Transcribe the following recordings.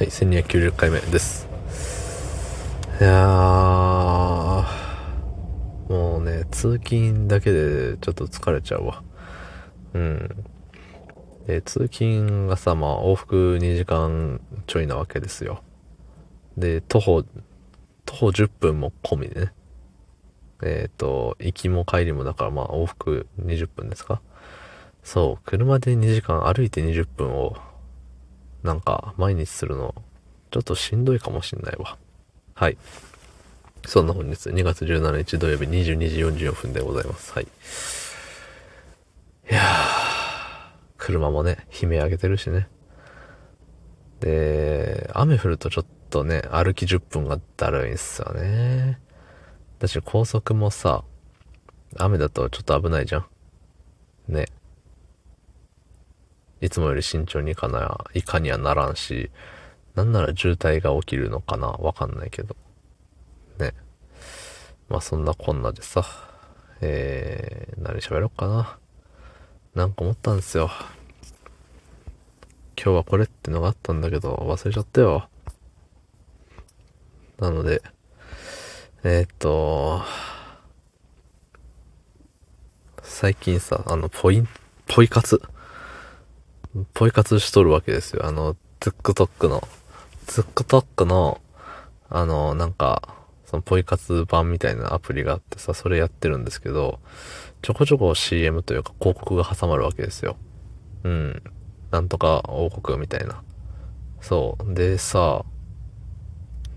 はい、1290回目です。いやー、もうね、通勤だけでちょっと疲れちゃうわ。うん。で、通勤がさ、まあ往復2時間ちょいなわけですよ。で、徒歩、徒歩10分も込みでね。えっ、と、行きも帰りもだからまあ往復20分ですか？そう、車で2時間歩いて20分をなんか、毎日するの、ちょっとしんどいかもしんないわ。はい。そんな本日、2月17日土曜日22時44分でございます。はい。いやー、車もね、悲鳴上げてるしね。で、雨降るとちょっとね、歩き10分がだるいんすよね。だし、高速もさ、雨だとちょっと危ないじゃん。ね。いつもより慎重にいかな、いかにはならんし、なんなら渋滞が起きるのかなわかんないけど。ね。まあそんなこんなでさ、えー、何喋ろうかな。なんか思ったんですよ。今日はこれってのがあったんだけど、忘れちゃったよ。なので、えー、っと、最近さ、あの、ポイン、ポイ活ポイ活しとるわけですよ。あの、TikTok の、TikTok の、あの、なんか、そのポイ活版みたいなアプリがあってさ、それやってるんですけど、ちょこちょこ CM というか広告が挟まるわけですよ。うん。なんとか王国みたいな。そう。でさ、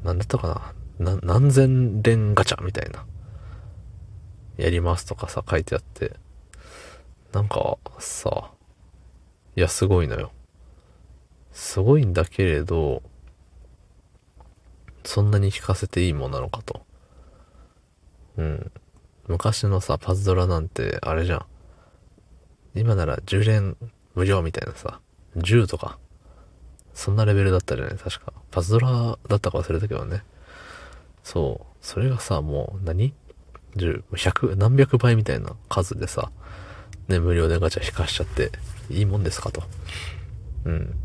なんだったかなな、何千連ガチャみたいな。やりますとかさ、書いてあって。なんか、さ、いや、すごいのよ。すごいんだけれど、そんなに聞かせていいものなのかと。うん。昔のさ、パズドラなんて、あれじゃん。今なら10連無料みたいなさ、10とか、そんなレベルだったじゃない？確か。パズドラだったか忘れたけどね。そう。それがさ、もう何、10、100、何百倍みたいな数でさ、ね、無料でガチャ引かしちゃって、いいもんですかと。うん。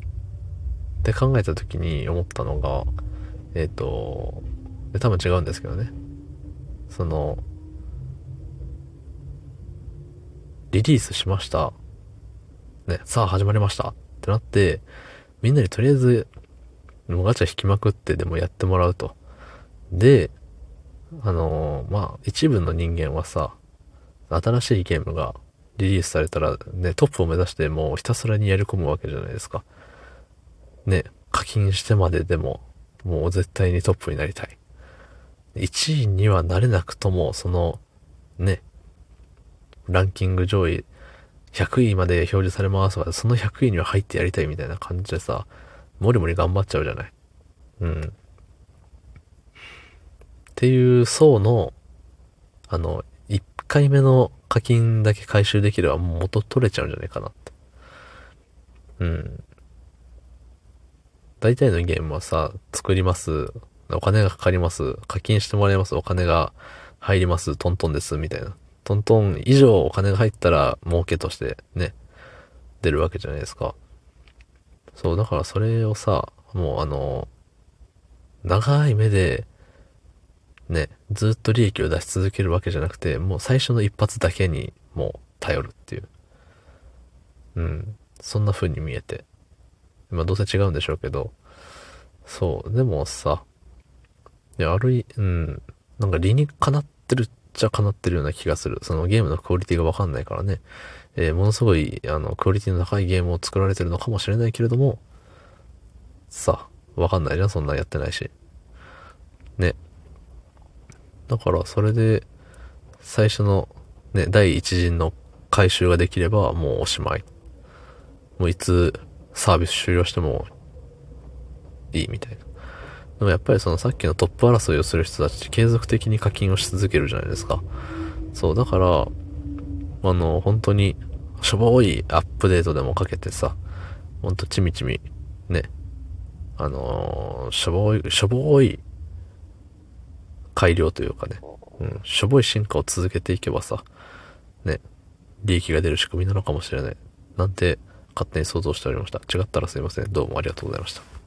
って考えた時に思ったのが、えっ、と、多分違うんですけどね。その、リリースしました。ね、さあ始まりましたってなって、みんなにとりあえず、もうガチャ引きまくってでもやってもらうと。で、あのーまあ、一部の人間はさ、新しいゲームがリリースされたらね、トップを目指してもうひたすらにやり込むわけじゃないですか。ね、課金してまででも、もう絶対にトップになりたい。1位にはなれなくとも、その、ね、ランキング上位100位まで表示されますが、その100位には入ってやりたいみたいな感じでさ、もりもり頑張っちゃうじゃない。うん。っていう層の、あの、1回目の課金だけ回収できればもう元取れちゃうんじゃないかなって。うん。大体のゲームはさ、作ります。お金がかかります。課金してもらいます。お金が入ります。トントンです。みたいな。トントン以上お金が入ったら儲けとしてね、出るわけじゃないですか。そう、だからそれをさ、もうあの、長い目で、ね、ずっと利益を出し続けるわけじゃなくて、もう最初の一発だけにもう頼るっていう。うん。そんな風に見えて。まあどうせ違うんでしょうけど。そう。でもさ、いや、あるい、うん。なんか理にかなってるっちゃかなってるような気がする。そのゲームのクオリティがわかんないからね。えーものすごい、あの、クオリティの高いゲームを作られてるのかもしれないけれども、さ、わかんないじゃん、そんなんやってないし。ね。だから、それで、最初の、ね、第一陣の回収ができれば、もうおしまい。もういつサービス終了してもいいみたいな。でもやっぱりそのさっきのトップ争いをする人たち継続的に課金をし続けるじゃないですか。そう、だから、あの、本当に、しょぼいアップデートでもかけてさ、ほんとちみちみ、ね、あのーしょぼい、しょぼい改良というかね、うん、しょぼい進化を続けていけばさ、ね、利益が出る仕組みなのかもしれない。なんて、勝手に想像しておりました。違ったらすいません。どうもありがとうございました。